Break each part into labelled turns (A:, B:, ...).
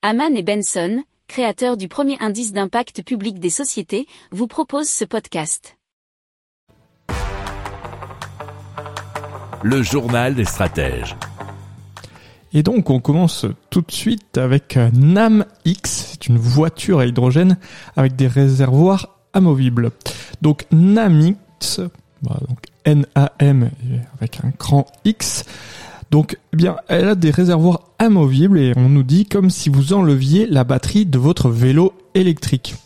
A: Haman et Benson, créateurs du premier indice d'impact public des sociétés, vous proposent ce podcast.
B: Le journal des stratèges.
C: Et donc on commence tout de suite avec euh, NAM X, c'est une voiture à hydrogène avec des réservoirs amovibles. Donc NAM X, bah, donc N-A-M avec un cran X, donc, eh bien, elle a des réservoirs amovibles et on nous dit comme si vous enleviez la batterie de votre vélo électrique.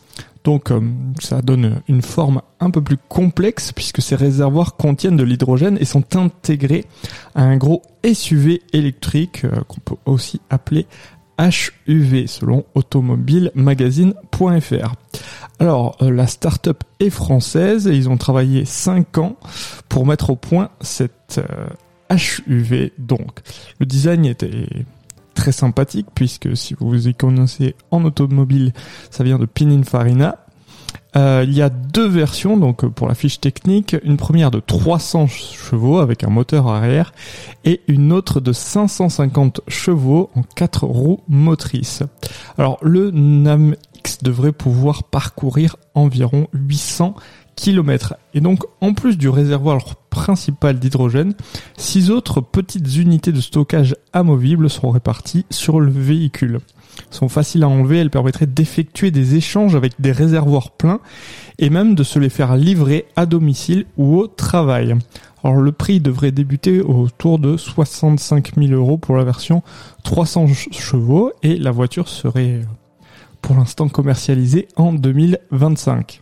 C: Donc, euh, ça donne une forme un peu plus complexe puisque ces réservoirs contiennent de l'hydrogène et sont intégrés à un gros SUV électrique euh, qu'on peut aussi appeler HUV selon automobilemagazine.fr. Alors, euh, la start-up est française et ils ont travaillé 5 ans pour mettre au point cette HUV donc. Le design était très sympathique puisque si vous y connaissez en automobile, ça vient de Pininfarina. Euh, il y a deux versions donc pour la fiche technique, une première de 300 chevaux avec un moteur arrière et une autre de 550 chevaux en quatre roues motrices. Alors le NAM X devrait pouvoir parcourir environ 800 km. Et donc, en plus du réservoir principal d'hydrogène, six autres petites unités de stockage amovibles seront réparties sur le véhicule. Elles sont faciles à enlever, elles permettraient d'effectuer des échanges avec des réservoirs pleins et même de se les faire livrer à domicile ou au travail. Alors le prix devrait débuter autour de 65 000 euros pour la version 300 chevaux et la voiture serait pour l'instant commercialisée en 2025.